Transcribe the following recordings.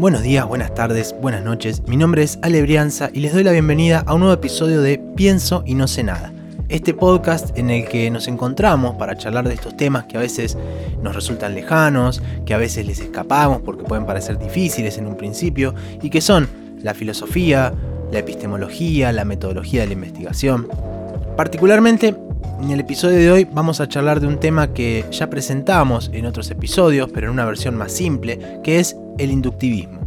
Buenos días, buenas tardes, buenas noches. Mi nombre es Ale Brianza y les doy la bienvenida a un nuevo episodio de Pienso y no sé nada. Este podcast en el que nos encontramos para charlar de estos temas que a veces nos resultan lejanos, que a veces les escapamos porque pueden parecer difíciles en un principio y que son la filosofía, la epistemología, la metodología de la investigación. Particularmente en el episodio de hoy vamos a charlar de un tema que ya presentamos en otros episodios, pero en una versión más simple, que es el inductivismo.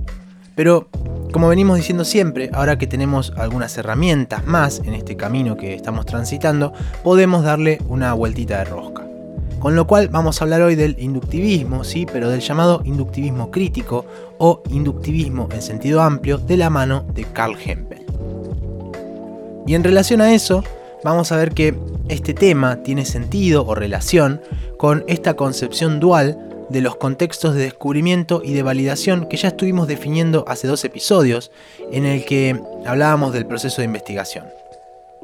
Pero, como venimos diciendo siempre, ahora que tenemos algunas herramientas más en este camino que estamos transitando, podemos darle una vueltita de rosca. Con lo cual vamos a hablar hoy del inductivismo, sí, pero del llamado inductivismo crítico o inductivismo en sentido amplio de la mano de Carl Hempel. Y en relación a eso, vamos a ver que este tema tiene sentido o relación con esta concepción dual de los contextos de descubrimiento y de validación que ya estuvimos definiendo hace dos episodios, en el que hablábamos del proceso de investigación.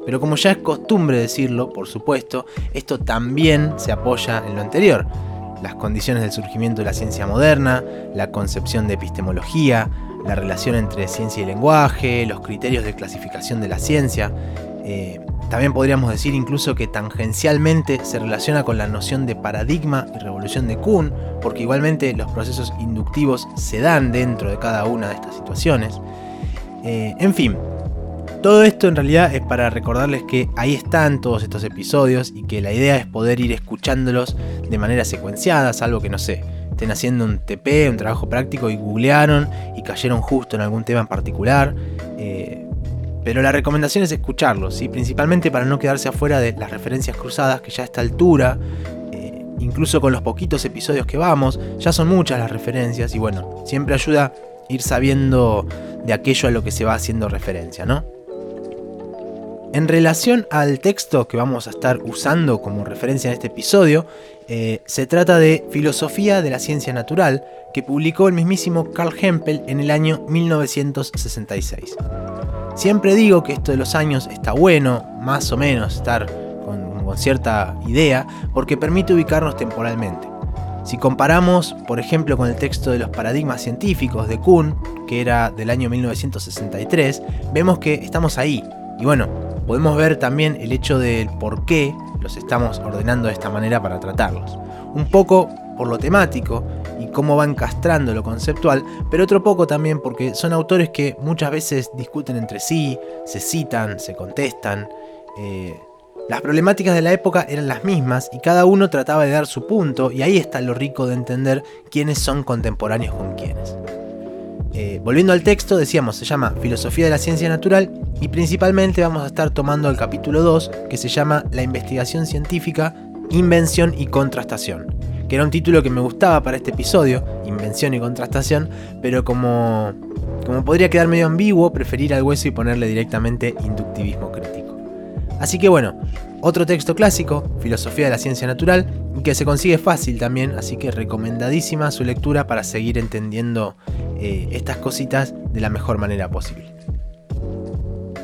Pero como ya es costumbre decirlo, por supuesto, esto también se apoya en lo anterior. Las condiciones del surgimiento de la ciencia moderna, la concepción de epistemología, la relación entre ciencia y lenguaje, los criterios de clasificación de la ciencia. Eh, también podríamos decir incluso que tangencialmente se relaciona con la noción de paradigma y revolución de Kuhn, porque igualmente los procesos inductivos se dan dentro de cada una de estas situaciones. Eh, en fin, todo esto en realidad es para recordarles que ahí están todos estos episodios y que la idea es poder ir escuchándolos de manera secuenciada, salvo que no sé, estén haciendo un TP, un trabajo práctico y googlearon y cayeron justo en algún tema en particular. Eh, pero la recomendación es escucharlos, principalmente para no quedarse afuera de las referencias cruzadas que ya a esta altura, eh, incluso con los poquitos episodios que vamos, ya son muchas las referencias y bueno, siempre ayuda ir sabiendo de aquello a lo que se va haciendo referencia, ¿no? En relación al texto que vamos a estar usando como referencia en este episodio, eh, se trata de Filosofía de la Ciencia Natural, que publicó el mismísimo Carl Hempel en el año 1966. Siempre digo que esto de los años está bueno, más o menos, estar con, cierta idea, porque permite ubicarnos temporalmente. Si comparamos, por ejemplo, con el texto de los paradigmas científicos de Kuhn, que era del año 1963, vemos que estamos ahí. Y bueno, podemos ver también el hecho del por qué los estamos ordenando de esta manera para tratarlos. Un poco por lo temático y cómo van castrando lo conceptual, pero otro poco también porque son autores que muchas veces discuten entre sí, se citan, se contestan. Eh, las problemáticas de la época eran las mismas y cada uno trataba de dar su punto y ahí está lo rico de entender quiénes son contemporáneos con quiénes. Eh, volviendo al texto, decíamos, se llama Filosofía de la Ciencia Natural y principalmente vamos a estar tomando el capítulo 2 que se llama La investigación científica, invención y contrastación que era un título que me gustaba para este episodio, Invención y Contrastación, pero como, como podría quedar medio ambiguo, preferir al hueso y ponerle directamente inductivismo crítico. Así que bueno, otro texto clásico, Filosofía de la Ciencia Natural, que se consigue fácil también, así que recomendadísima su lectura para seguir entendiendo eh, estas cositas de la mejor manera posible.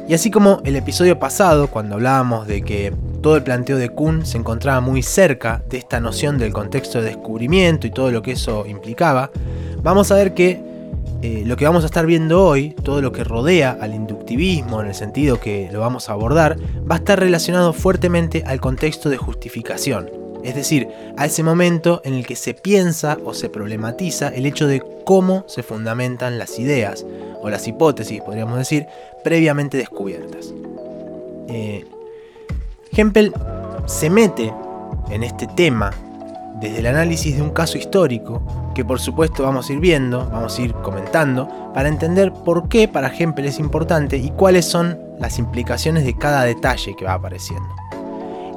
Y así como el episodio pasado, cuando hablábamos de que todo el planteo de Kuhn se encontraba muy cerca de esta noción del contexto de descubrimiento y todo lo que eso implicaba, vamos a ver que eh, lo que vamos a estar viendo hoy, todo lo que rodea al inductivismo en el sentido que lo vamos a abordar, va a estar relacionado fuertemente al contexto de justificación, es decir, a ese momento en el que se piensa o se problematiza el hecho de cómo se fundamentan las ideas, o las hipótesis, podríamos decir, previamente descubiertas. Eh, Hempel se mete en este tema desde el análisis de un caso histórico, que por supuesto vamos a ir viendo, vamos a ir comentando, para entender por qué para Hempel es importante y cuáles son las implicaciones de cada detalle que va apareciendo.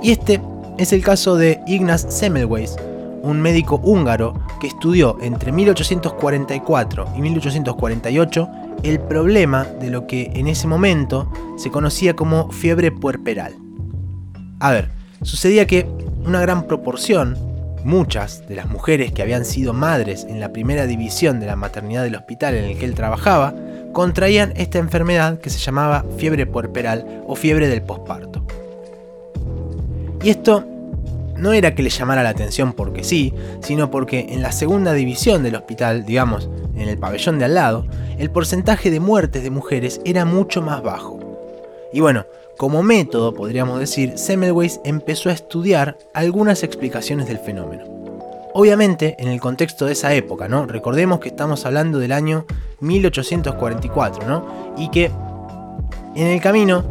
Y este es el caso de Ignaz Semmelweis, un médico húngaro que estudió entre 1844 y 1848 el problema de lo que en ese momento se conocía como fiebre puerperal. A ver, sucedía que una gran proporción, muchas de las mujeres que habían sido madres en la primera división de la maternidad del hospital en el que él trabajaba, contraían esta enfermedad que se llamaba fiebre puerperal o fiebre del posparto. Y esto no era que le llamara la atención porque sí, sino porque en la segunda división del hospital, digamos, en el pabellón de al lado, el porcentaje de muertes de mujeres era mucho más bajo. Y bueno, como método, podríamos decir, Semmelweis empezó a estudiar algunas explicaciones del fenómeno. Obviamente, en el contexto de esa época, ¿no? Recordemos que estamos hablando del año 1844, ¿no? Y que en el camino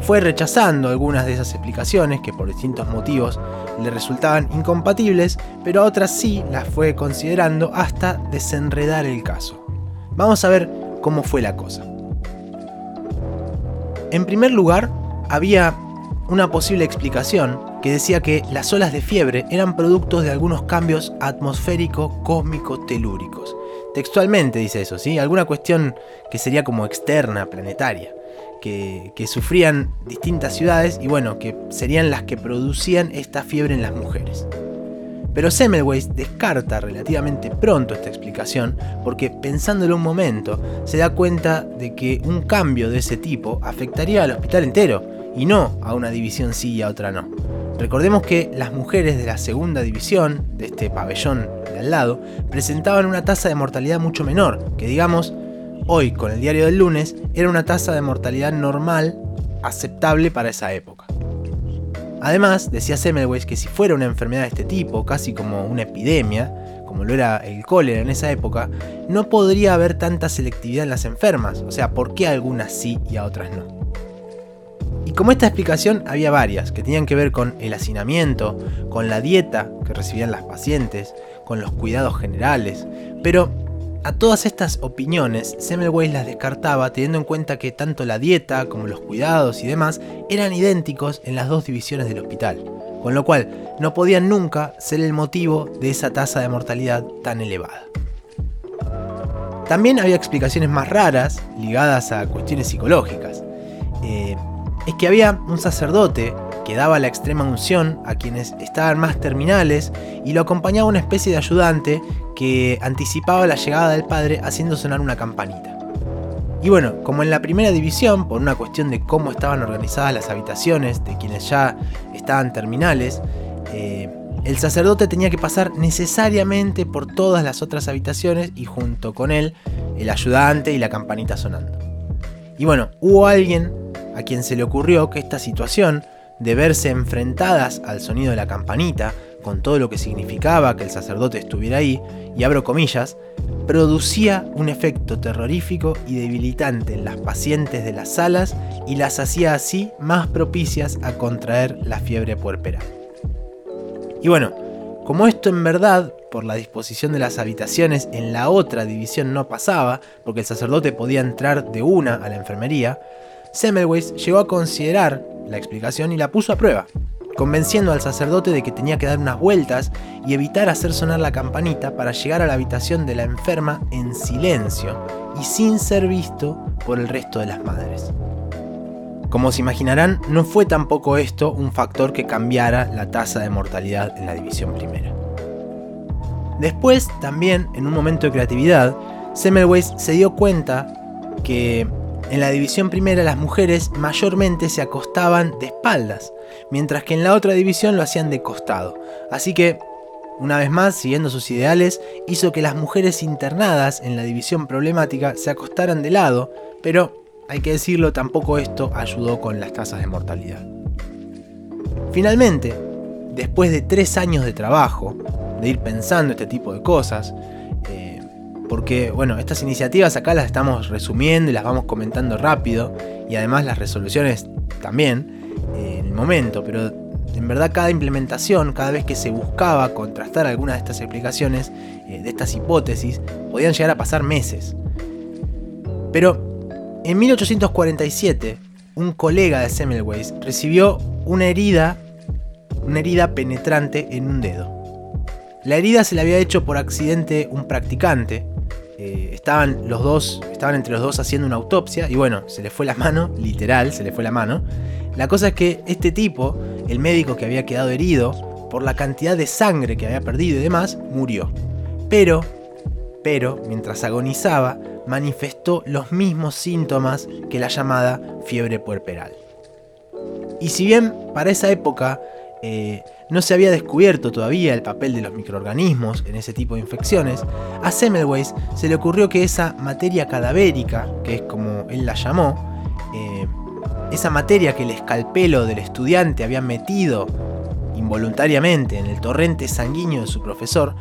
fue rechazando algunas de esas explicaciones que por distintos motivos le resultaban incompatibles, pero a otras sí las fue considerando hasta desenredar el caso. Vamos a ver cómo fue la cosa. En primer lugar, había una posible explicación que decía que las olas de fiebre eran productos de algunos cambios atmosférico-cósmico-telúricos. Textualmente dice eso, ¿sí? Alguna cuestión que sería como externa, planetaria que, sufrían distintas ciudades y bueno, que serían las que producían esta fiebre en las mujeres. Pero Semmelweis descarta relativamente pronto esta explicación porque pensándolo un momento se da cuenta de que un cambio de ese tipo afectaría al hospital entero y no a una división sí y a otra no. Recordemos que las mujeres de la segunda división, de este pabellón de al lado, presentaban una tasa de mortalidad mucho menor, que digamos hoy con el diario del lunes era una tasa de mortalidad normal aceptable para esa época. Además, decía Semmelweis que si fuera una enfermedad de este tipo, casi como una epidemia, como lo era el cólera en esa época, no podría haber tanta selectividad en las enfermas, o sea, ¿por qué algunas sí y a otras no? Como esta explicación había varias, que tenían que ver con el hacinamiento, con la dieta que recibían las pacientes, con los cuidados generales, pero a todas estas opiniones, Semmelweis las descartaba teniendo en cuenta que tanto la dieta como los cuidados y demás eran idénticos en las dos divisiones del hospital, con lo cual no podían nunca ser el motivo de esa tasa de mortalidad tan elevada. También había explicaciones más raras ligadas a cuestiones psicológicas. Eh, es que había un sacerdote que daba la extrema unción a quienes estaban más terminales y lo acompañaba una especie de ayudante que anticipaba la llegada del padre haciendo sonar una campanita. Y bueno, como en la primera división, por una cuestión de cómo estaban organizadas las habitaciones de quienes ya estaban terminales, eh, el sacerdote tenía que pasar necesariamente por todas las otras habitaciones y junto con él el ayudante y la campanita sonando. Y bueno, hubo alguien a quien se le ocurrió que esta situación de verse enfrentadas al sonido de la campanita, con todo lo que significaba que el sacerdote estuviera ahí, y abro comillas, producía un efecto terrorífico y debilitante en las pacientes de las salas y las hacía así más propicias a contraer la fiebre puerperal. Y bueno, como esto en verdad, por la disposición de las habitaciones en la otra división no pasaba, porque el sacerdote podía entrar de una a la enfermería, Semmelweis llegó a considerar la explicación y la puso a prueba, convenciendo al sacerdote de que tenía que dar unas vueltas y evitar hacer sonar la campanita para llegar a la habitación de la enferma en silencio y sin ser visto por el resto de las madres. Como se imaginarán, no fue tampoco esto un factor que cambiara la tasa de mortalidad en la división primera. Después, también, en un momento de creatividad, Semmelweis se dio cuenta que en la división primera las mujeres mayormente se acostaban de espaldas, mientras que en la otra división lo hacían de costado. Así que, una vez más, siguiendo sus ideales, hizo que las mujeres internadas en la división problemática se acostaran de lado, pero, hay que decirlo, tampoco esto ayudó con las tasas de mortalidad. Finalmente, después de tres años de trabajo, de ir pensando este tipo de cosas, porque bueno, estas iniciativas acá las estamos resumiendo y las vamos comentando rápido y además las resoluciones también eh, en el momento, pero en verdad cada implementación, cada vez que se buscaba contrastar alguna de estas explicaciones, eh, de estas hipótesis, podían llegar a pasar meses. Pero en 1847, un colega de Semmelweis recibió una herida, una herida penetrante en un dedo. La herida se le había hecho por accidente un practicante, estaban los dos, estaban entre los dos haciendo una autopsia y bueno, se le fue la mano, literal, se le fue la mano. La cosa es que este tipo, el médico que había quedado herido, por la cantidad de sangre que había perdido y demás, murió. Pero, pero, mientras agonizaba, manifestó los mismos síntomas que la llamada fiebre puerperal. Y si bien para esa época eh, no se había descubierto todavía el papel de los microorganismos en ese tipo de infecciones, a Semmelweis se le ocurrió que esa materia cadavérica, que es como él la llamó, eh, esa materia que el escalpelo del estudiante había metido involuntariamente en el torrente sanguíneo de su profesor,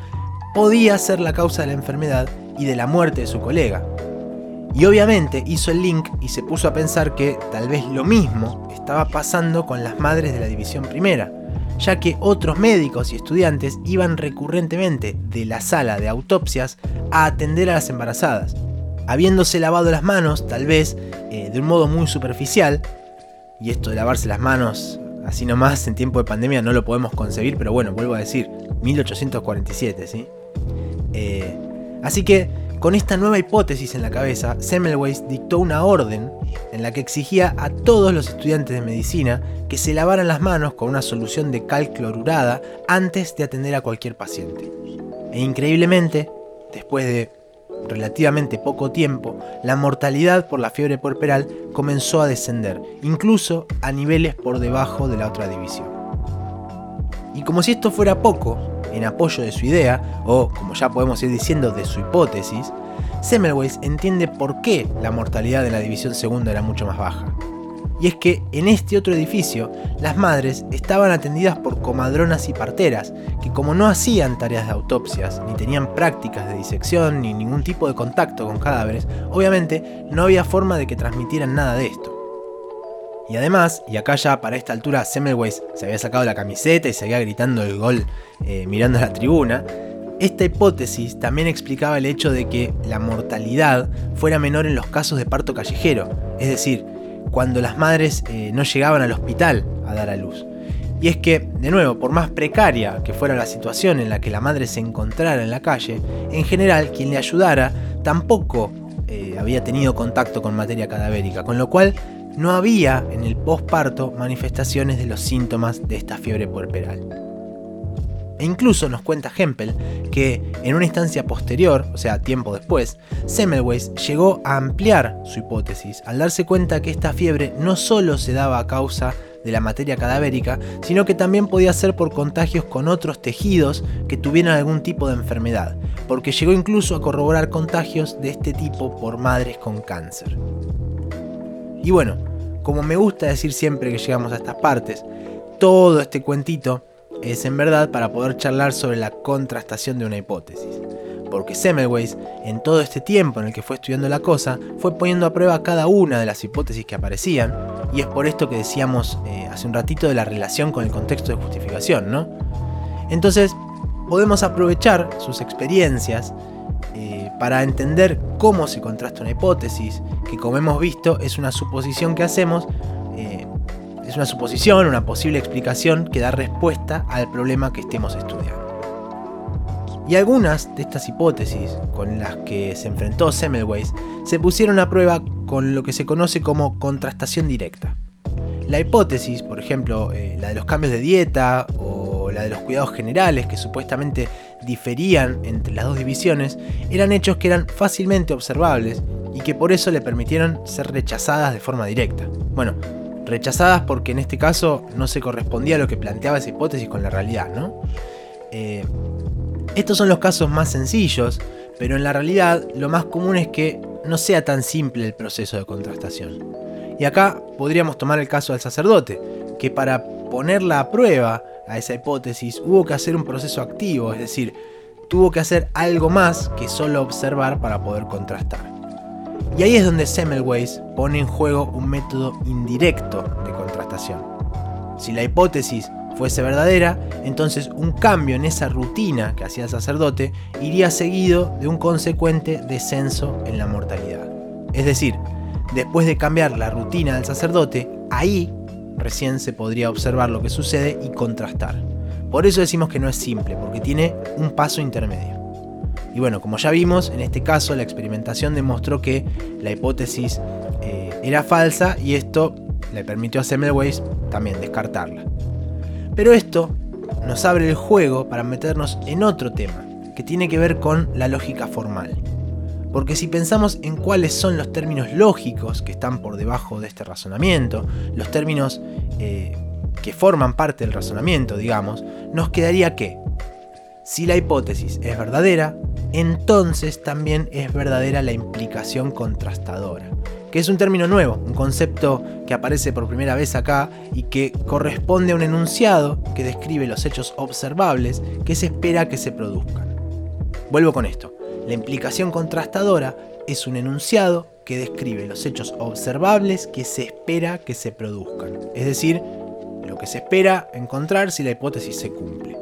podía ser la causa de la enfermedad y de la muerte de su colega. Y obviamente hizo el link y se puso a pensar que tal vez lo mismo estaba pasando con las madres de la división primera, ya que otros médicos y estudiantes iban recurrentemente de la sala de autopsias a atender a las embarazadas, habiéndose lavado las manos, tal vez eh, de un modo muy superficial, y esto de lavarse las manos así nomás en tiempo de pandemia no lo podemos concebir, pero bueno, vuelvo a decir, 1847, ¿sí? Eh, así que con esta nueva hipótesis en la cabeza, Semmelweis dictó una orden en la que exigía a todos los estudiantes de medicina que se lavaran las manos con una solución de cal clorurada antes de atender a cualquier paciente. E increíblemente, después de relativamente poco tiempo, la mortalidad por la fiebre puerperal comenzó a descender, incluso a niveles por debajo de la otra división. Y como si esto fuera poco, en apoyo de su idea, o como ya podemos ir diciendo de su hipótesis, Semmelweis entiende por qué la mortalidad de la división segunda era mucho más baja. Y es que en este otro edificio, las madres estaban atendidas por comadronas y parteras, que como no hacían tareas de autopsias, ni tenían prácticas de disección, ni ningún tipo de contacto con cadáveres, obviamente no había forma de que transmitieran nada de esto. Y además, y acá ya para esta altura Semmelweis se había sacado la camiseta y seguía gritando el gol eh, mirando a la tribuna, esta hipótesis también explicaba el hecho de que la mortalidad fuera menor en los casos de parto callejero, es decir, cuando las madres eh, no llegaban al hospital a dar a luz. Y es que, de nuevo, por más precaria que fuera la situación en la que la madre se encontrara en la calle, en general quien le ayudara tampoco eh, había tenido contacto con materia cadavérica, con lo cual no había en el posparto manifestaciones de los síntomas de esta fiebre puerperal. E incluso nos cuenta Hempel que en una instancia posterior, o sea, tiempo después, Semmelweis llegó a ampliar su hipótesis al darse cuenta que esta fiebre no solo se daba a causa de la materia cadavérica, sino que también podía ser por contagios con otros tejidos que tuvieran algún tipo de enfermedad, porque llegó incluso a corroborar contagios de este tipo por madres con cáncer. Y bueno, como me gusta decir siempre que llegamos a estas partes, todo este cuentito es en verdad para poder charlar sobre la contrastación de una hipótesis. Porque Semmelweis, en todo este tiempo en el que fue estudiando la cosa, fue poniendo a prueba cada una de las hipótesis que aparecían, y es por esto que decíamos eh, hace un ratito de la relación con el contexto de justificación, ¿no? Entonces, podemos aprovechar sus experiencias eh, para entender cómo se contrasta una hipótesis, que como hemos visto es una suposición que hacemos, eh, es una suposición, una posible explicación que da respuesta al problema que estemos estudiando. Y algunas de estas hipótesis con las que se enfrentó Semmelweis se pusieron a prueba con lo que se conoce como contrastación directa. La hipótesis, por ejemplo, eh, la de los cambios de dieta o la de los cuidados generales que supuestamente diferían entre las dos divisiones, eran hechos que eran fácilmente observables y que por eso le permitieron ser rechazadas de forma directa. Bueno, rechazadas porque en este caso no se correspondía a lo que planteaba esa hipótesis con la realidad, ¿no? Eh, estos son los casos más sencillos, pero en la realidad lo más común es que no sea tan simple el proceso de contrastación. Y acá podríamos tomar el caso del sacerdote, que para ponerla a prueba a esa hipótesis hubo que hacer un proceso activo, es decir, tuvo que hacer algo más que solo observar para poder contrastar. Y ahí es donde Semmelweis pone en juego un método indirecto de contrastación. Si la hipótesis fuese verdadera, entonces un cambio en esa rutina que hacía el sacerdote iría seguido de un consecuente descenso en la mortalidad. Es decir, después de cambiar la rutina del sacerdote, ahí recién se podría observar lo que sucede y contrastar. Por eso decimos que no es simple, porque tiene un paso intermedio. Y bueno, como ya vimos, en este caso la experimentación demostró que la hipótesis eh, era falsa y esto le permitió a Semmelweis también descartarla. Pero esto nos abre el juego para meternos en otro tema, que tiene que ver con la lógica formal. Porque si pensamos en cuáles son los términos lógicos que están por debajo de este razonamiento, los términos eh, que forman parte del razonamiento, digamos, nos quedaría que si la hipótesis es verdadera, entonces también es verdadera la implicación contrastadora, que es un término nuevo, un concepto que aparece por primera vez acá y que corresponde a un enunciado que describe los hechos observables que se espera que se produzcan. Vuelvo con esto. La implicación contrastadora es un enunciado que describe los hechos observables que se espera que se produzcan, es decir, lo que se espera encontrar si la hipótesis se cumple.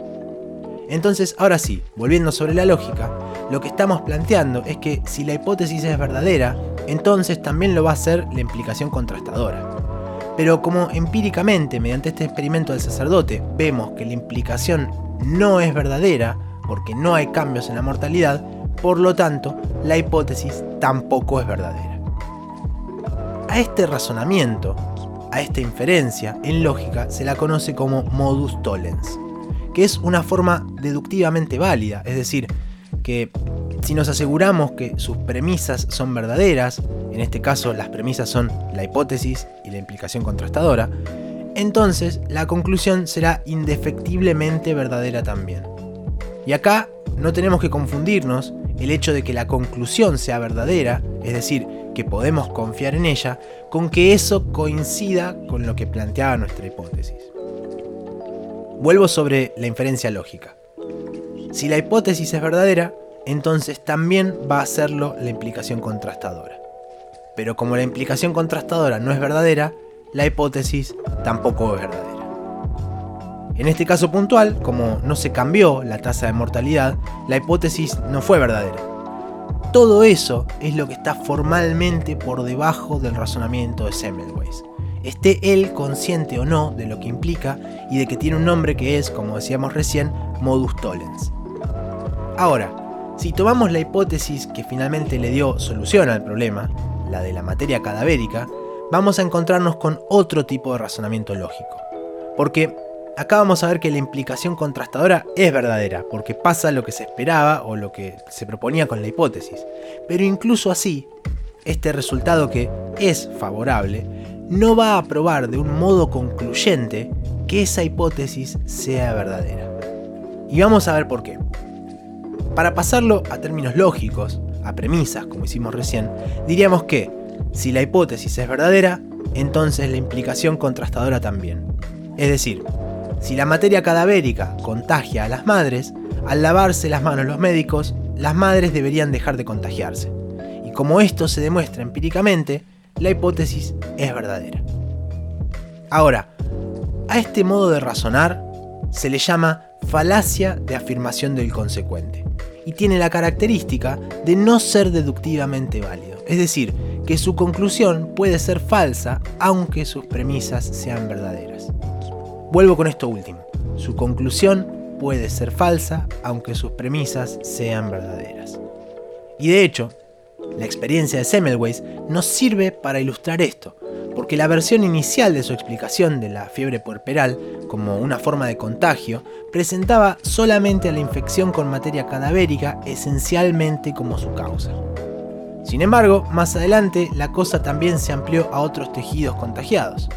Entonces, ahora sí, volviendo sobre la lógica, lo que estamos planteando es que si la hipótesis es verdadera, entonces también lo va a ser la implicación contrastadora. Pero como empíricamente, mediante este experimento del sacerdote, vemos que la implicación no es verdadera, porque no hay cambios en la mortalidad, por lo tanto, la hipótesis tampoco es verdadera. A este razonamiento, a esta inferencia, en lógica se la conoce como modus tollens que es una forma deductivamente válida, es decir, que si nos aseguramos que sus premisas son verdaderas, en este caso las premisas son la hipótesis y la implicación contrastadora, entonces la conclusión será indefectiblemente verdadera también. Y acá no tenemos que confundirnos el hecho de que la conclusión sea verdadera, es decir, que podemos confiar en ella, con que eso coincida con lo que planteaba nuestra hipótesis. Vuelvo sobre la inferencia lógica. Si la hipótesis es verdadera, entonces también va a serlo la implicación contrastadora. Pero como la implicación contrastadora no es verdadera, la hipótesis tampoco es verdadera. En este caso puntual, como no se cambió la tasa de mortalidad, la hipótesis no fue verdadera. Todo eso es lo que está formalmente por debajo del razonamiento de Semmelweis esté él consciente o no de lo que implica y de que tiene un nombre que es, como decíamos recién, modus tollens. Ahora, si tomamos la hipótesis que finalmente le dio solución al problema, la de la materia cadavérica, vamos a encontrarnos con otro tipo de razonamiento lógico. Porque acá vamos a ver que la implicación contrastadora es verdadera, porque pasa lo que se esperaba o lo que se proponía con la hipótesis. Pero incluso así, este resultado que es favorable no va a probar de un modo concluyente que esa hipótesis sea verdadera. Y vamos a ver por qué. Para pasarlo a términos lógicos, a premisas, como hicimos recién, diríamos que si la hipótesis es verdadera, entonces la implicación contrastadora también. Es decir, si la materia cadavérica contagia a las madres, al lavarse las manos los médicos, las madres deberían dejar de contagiarse. Y como esto se demuestra empíricamente, la hipótesis es verdadera. Ahora, a este modo de razonar se le llama falacia de afirmación del consecuente y tiene la característica de no ser deductivamente válido, es decir, que su conclusión puede ser falsa aunque sus premisas sean verdaderas. Vuelvo con esto último, su conclusión puede ser falsa aunque sus premisas sean verdaderas. Y de hecho, la experiencia de Semmelweis nos sirve para ilustrar esto, porque la versión inicial de su explicación de la fiebre puerperal como una forma de contagio presentaba solamente a la infección con materia cadavérica esencialmente como su causa. Sin embargo, más adelante la cosa también se amplió a otros tejidos contagiados,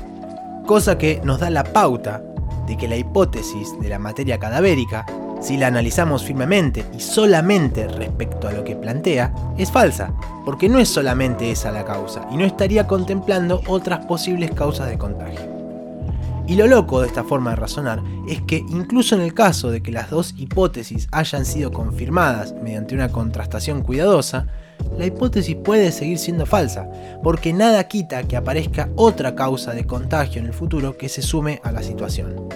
cosa que nos da la pauta de que la hipótesis de la materia cadavérica si la analizamos firmemente y solamente respecto a lo que plantea, es falsa, porque no es solamente esa la causa y no estaría contemplando otras posibles causas de contagio. Y lo loco de esta forma de razonar es que incluso en el caso de que las dos hipótesis hayan sido confirmadas mediante una contrastación cuidadosa, la hipótesis puede seguir siendo falsa, porque nada quita que aparezca otra causa de contagio en el futuro que se sume a la situación.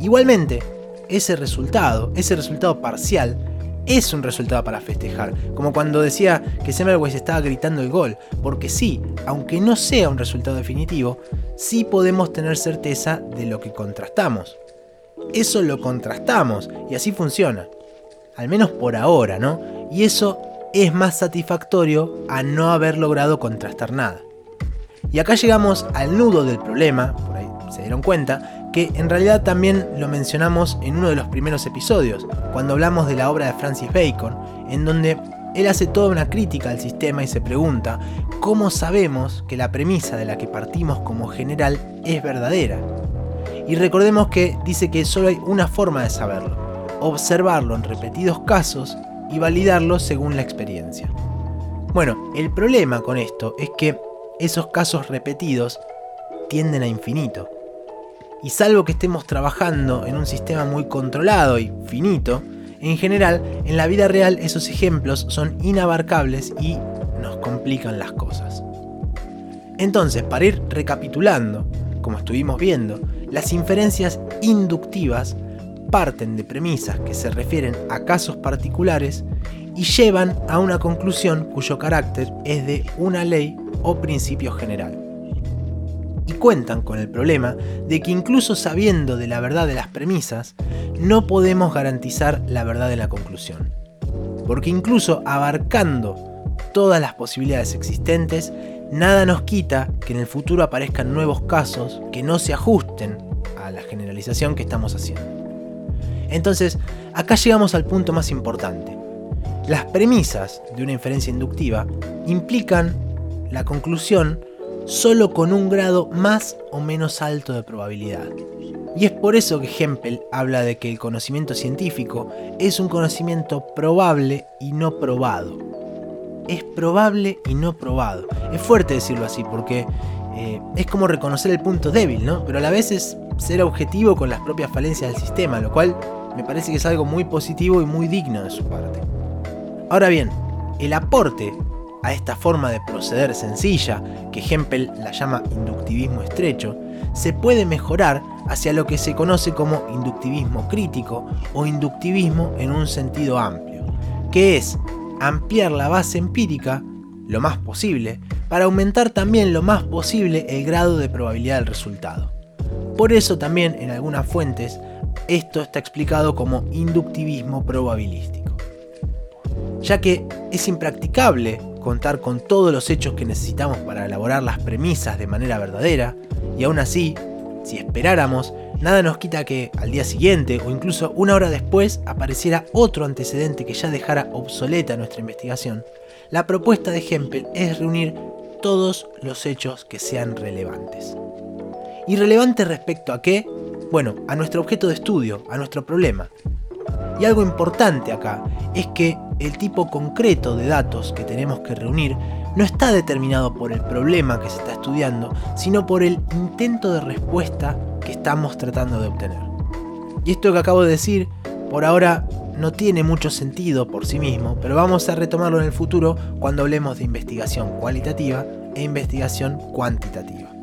Igualmente, ese resultado, ese resultado parcial, es un resultado para festejar. Como cuando decía que Semmelweis estaba gritando el gol. Porque sí, aunque no sea un resultado definitivo, sí podemos tener certeza de lo que contrastamos. Eso lo contrastamos y así funciona. Al menos por ahora, ¿no? Y eso es más satisfactorio a no haber logrado contrastar nada. Y acá llegamos al nudo del problema, por ahí se dieron cuenta, que en realidad también lo mencionamos en uno de los primeros episodios, cuando hablamos de la obra de Francis Bacon, en donde él hace toda una crítica al sistema y se pregunta, ¿cómo sabemos que la premisa de la que partimos como general es verdadera? Y recordemos que dice que solo hay una forma de saberlo, observarlo en repetidos casos y validarlo según la experiencia. Bueno, el problema con esto es que esos casos repetidos tienden a infinito. Y salvo que estemos trabajando en un sistema muy controlado y finito, en general, en la vida real esos ejemplos son inabarcables y nos complican las cosas. Entonces, para ir recapitulando, como estuvimos viendo, las inferencias inductivas parten de premisas que se refieren a casos particulares y llevan a una conclusión cuyo carácter es de una ley o principio general. Y cuentan con el problema de que incluso sabiendo de la verdad de las premisas, no podemos garantizar la verdad de la conclusión. Porque incluso abarcando todas las posibilidades existentes, nada nos quita que en el futuro aparezcan nuevos casos que no se ajusten a la generalización que estamos haciendo. Entonces, acá llegamos al punto más importante. Las premisas de una inferencia inductiva implican la conclusión solo con un grado más o menos alto de probabilidad. Y es por eso que Hempel habla de que el conocimiento científico es un conocimiento probable y no probado. Es probable y no probado. Es fuerte decirlo así porque eh, es como reconocer el punto débil, ¿no? Pero a la vez es ser objetivo con las propias falencias del sistema, lo cual me parece que es algo muy positivo y muy digno de su parte. Ahora bien, el aporte a esta forma de proceder sencilla, que Hempel la llama inductivismo estrecho, se puede mejorar hacia lo que se conoce como inductivismo crítico o inductivismo en un sentido amplio, que es ampliar la base empírica lo más posible para aumentar también lo más posible el grado de probabilidad del resultado. Por eso también en algunas fuentes esto está explicado como inductivismo probabilístico. Ya que es impracticable contar con todos los hechos que necesitamos para elaborar las premisas de manera verdadera, y aún así, si esperáramos, nada nos quita que al día siguiente o incluso una hora después apareciera otro antecedente que ya dejara obsoleta nuestra investigación. La propuesta de Hempel es reunir todos los hechos que sean relevantes. ¿Y relevante respecto a qué? Bueno, a nuestro objeto de estudio, a nuestro problema. Y algo importante acá es que el tipo concreto de datos que tenemos que reunir no está determinado por el problema que se está estudiando, sino por el intento de respuesta que estamos tratando de obtener. Y esto que acabo de decir, por ahora no tiene mucho sentido por sí mismo, pero vamos a retomarlo en el futuro cuando hablemos de investigación cualitativa e investigación cuantitativa.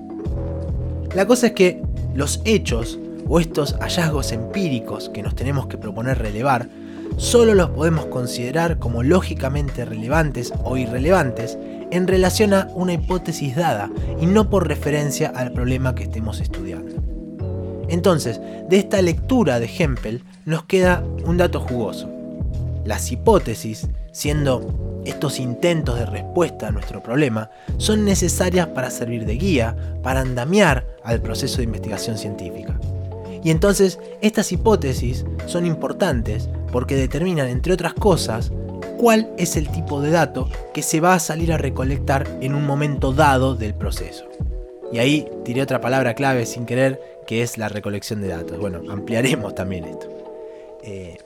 La cosa es que los hechos o estos hallazgos empíricos que nos tenemos que proponer relevar, solo los podemos considerar como lógicamente relevantes o irrelevantes en relación a una hipótesis dada y no por referencia al problema que estemos estudiando. Entonces, de esta lectura de Hempel nos queda un dato jugoso. Las hipótesis, siendo estos intentos de respuesta a nuestro problema, son necesarias para servir de guía, para andamiar al proceso de investigación científica. Y entonces estas hipótesis son importantes porque determinan, entre otras cosas, cuál es el tipo de dato que se va a salir a recolectar en un momento dado del proceso. Y ahí tiré otra palabra clave sin querer, que es la recolección de datos. Bueno, ampliaremos también esto. Eh,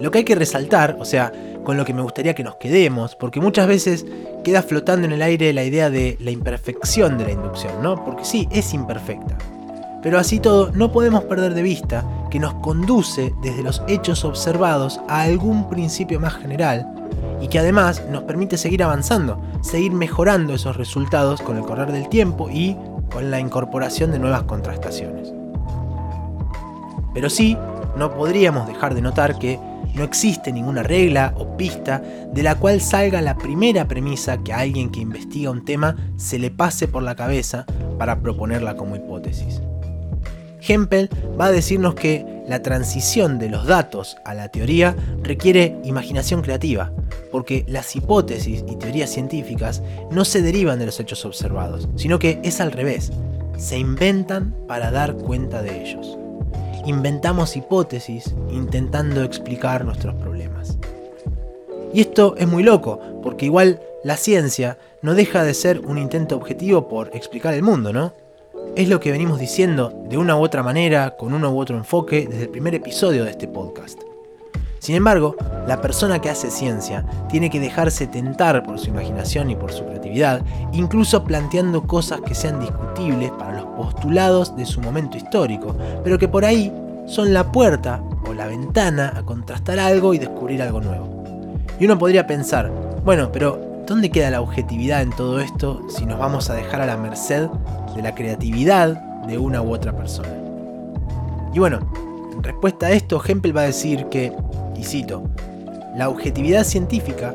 lo que hay que resaltar, o sea, con lo que me gustaría que nos quedemos, porque muchas veces queda flotando en el aire la idea de la imperfección de la inducción, ¿no? Porque sí, es imperfecta. Pero así todo, no podemos perder de vista que nos conduce desde los hechos observados a algún principio más general y que además nos permite seguir avanzando, seguir mejorando esos resultados con el correr del tiempo y con la incorporación de nuevas contrastaciones. Pero sí, no podríamos dejar de notar que no existe ninguna regla o pista de la cual salga la primera premisa que a alguien que investiga un tema se le pase por la cabeza para proponerla como hipótesis. Hempel va a decirnos que la transición de los datos a la teoría requiere imaginación creativa, porque las hipótesis y teorías científicas no se derivan de los hechos observados, sino que es al revés, se inventan para dar cuenta de ellos. Inventamos hipótesis intentando explicar nuestros problemas. Y esto es muy loco, porque igual la ciencia no deja de ser un intento objetivo por explicar el mundo, ¿no? Es lo que venimos diciendo de una u otra manera, con uno u otro enfoque, desde el primer episodio de este podcast. Sin embargo, la persona que hace ciencia tiene que dejarse tentar por su imaginación y por su creatividad, incluso planteando cosas que sean discutibles para los postulados de su momento histórico, pero que por ahí son la puerta o la ventana a contrastar algo y descubrir algo nuevo. Y uno podría pensar, bueno, pero ¿dónde queda la objetividad en todo esto si nos vamos a dejar a la merced de la creatividad de una u otra persona? Y bueno, en respuesta a esto, Hempel va a decir que y cito, la objetividad científica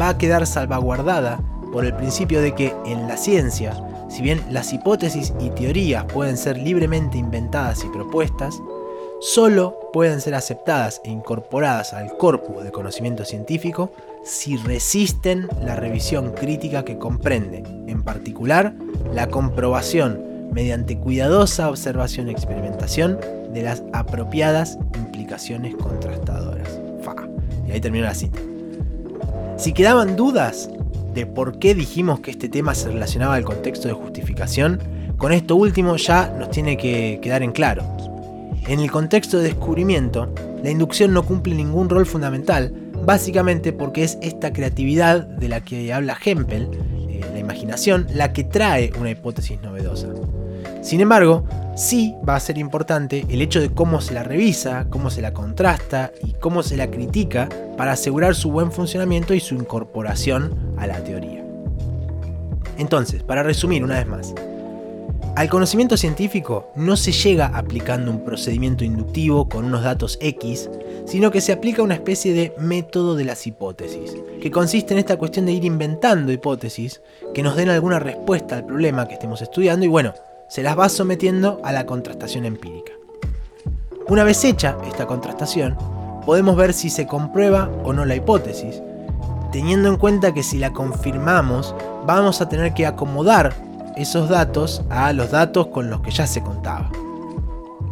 va a quedar salvaguardada por el principio de que en la ciencia, si bien las hipótesis y teorías pueden ser libremente inventadas y propuestas, solo pueden ser aceptadas e incorporadas al corpus de conocimiento científico si resisten la revisión crítica que comprende, en particular, la comprobación mediante cuidadosa observación y experimentación de las apropiadas implicaciones contrastadoras. Y ahí terminó la cita. Si quedaban dudas de por qué dijimos que este tema se relacionaba al contexto de justificación, con esto último ya nos tiene que quedar en claro. En el contexto de descubrimiento, la inducción no cumple ningún rol fundamental, básicamente porque es esta creatividad de la que habla Hempel, eh, la imaginación, la que trae una hipótesis novedosa. Sin embargo, sí va a ser importante el hecho de cómo se la revisa, cómo se la contrasta y cómo se la critica para asegurar su buen funcionamiento y su incorporación a la teoría. Entonces, para resumir una vez más, al conocimiento científico no se llega aplicando un procedimiento inductivo con unos datos X, sino que se aplica una especie de método de las hipótesis, que consiste en esta cuestión de ir inventando hipótesis que nos den alguna respuesta al problema que estemos estudiando y bueno, se las va sometiendo a la contrastación empírica. Una vez hecha esta contrastación, podemos ver si se comprueba o no la hipótesis, teniendo en cuenta que si la confirmamos, vamos a tener que acomodar esos datos a los datos con los que ya se contaba.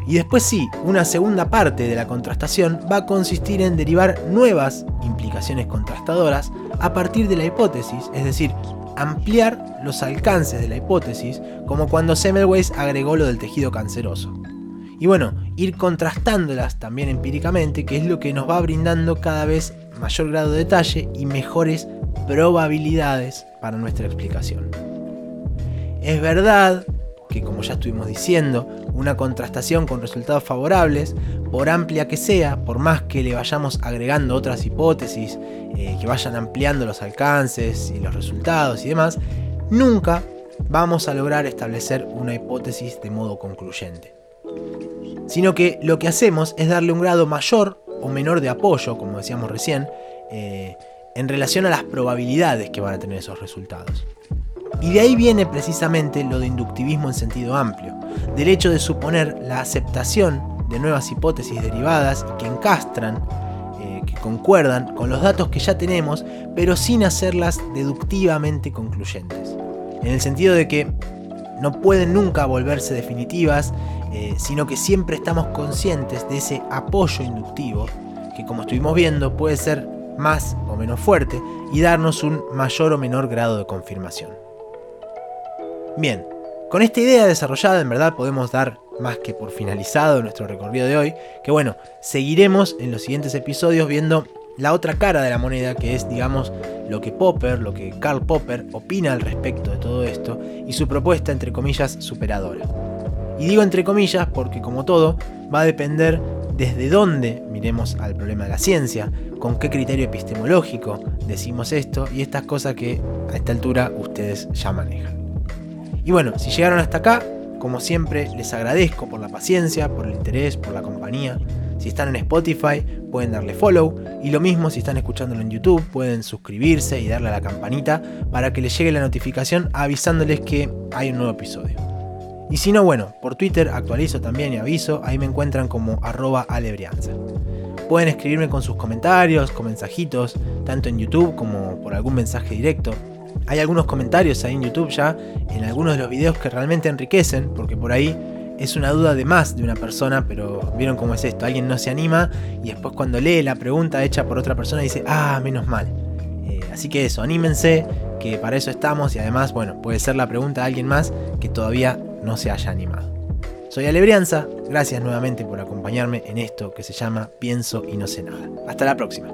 Y después sí, una segunda parte de la contrastación va a consistir en derivar nuevas implicaciones contrastadoras a partir de la hipótesis, es decir, ampliar los alcances de la hipótesis, como cuando Semmelweis agregó lo del tejido canceroso. Y bueno, ir contrastándolas también empíricamente, que es lo que nos va brindando cada vez mayor grado de detalle y mejores probabilidades para nuestra explicación. Es verdad como ya estuvimos diciendo, una contrastación con resultados favorables, por amplia que sea, por más que le vayamos agregando otras hipótesis eh, que vayan ampliando los alcances y los resultados y demás, nunca vamos a lograr establecer una hipótesis de modo concluyente. Sino que lo que hacemos es darle un grado mayor o menor de apoyo, como decíamos recién, eh, en relación a las probabilidades que van a tener esos resultados. Y de ahí viene precisamente lo de inductivismo en sentido amplio, del hecho de suponer la aceptación de nuevas hipótesis derivadas que encastran, eh, que concuerdan con los datos que ya tenemos, pero sin hacerlas deductivamente concluyentes. En el sentido de que no pueden nunca volverse definitivas, eh, sino que siempre estamos conscientes de ese apoyo inductivo, que como estuvimos viendo puede ser más o menos fuerte y darnos un mayor o menor grado de confirmación. Bien, con esta idea desarrollada en verdad podemos dar más que por finalizado nuestro recorrido de hoy, que bueno, seguiremos en los siguientes episodios viendo la otra cara de la moneda, que es, digamos, lo que Popper, lo que Karl Popper opina al respecto de todo esto y su propuesta, entre comillas, superadora. Y digo entre comillas porque, como todo, va a depender desde dónde miremos al problema de la ciencia, con qué criterio epistemológico decimos esto y estas cosas que a esta altura ustedes ya manejan. Y bueno, si llegaron hasta acá, como siempre, les agradezco por la paciencia, por el interés, por la compañía. Si están en Spotify, pueden darle follow. Y lo mismo si están escuchándolo en YouTube, pueden suscribirse y darle a la campanita para que les llegue la notificación avisándoles que hay un nuevo episodio. Y si no, bueno, por Twitter actualizo también y aviso, ahí me encuentran como arroba alebrianza. Pueden escribirme con sus comentarios, con mensajitos, tanto en YouTube como por algún mensaje directo. Hay algunos comentarios ahí en YouTube ya, en algunos de los videos que realmente enriquecen, porque por ahí es una duda de más de una persona, pero vieron cómo es esto, alguien no se anima y después cuando lee la pregunta hecha por otra persona dice, ah, menos mal. Eh, así que eso, anímense, que para eso estamos y además, bueno, puede ser la pregunta de alguien más que todavía no se haya animado. Soy Alebrianza, gracias nuevamente por acompañarme en esto que se llama Pienso y no sé nada. Hasta la próxima.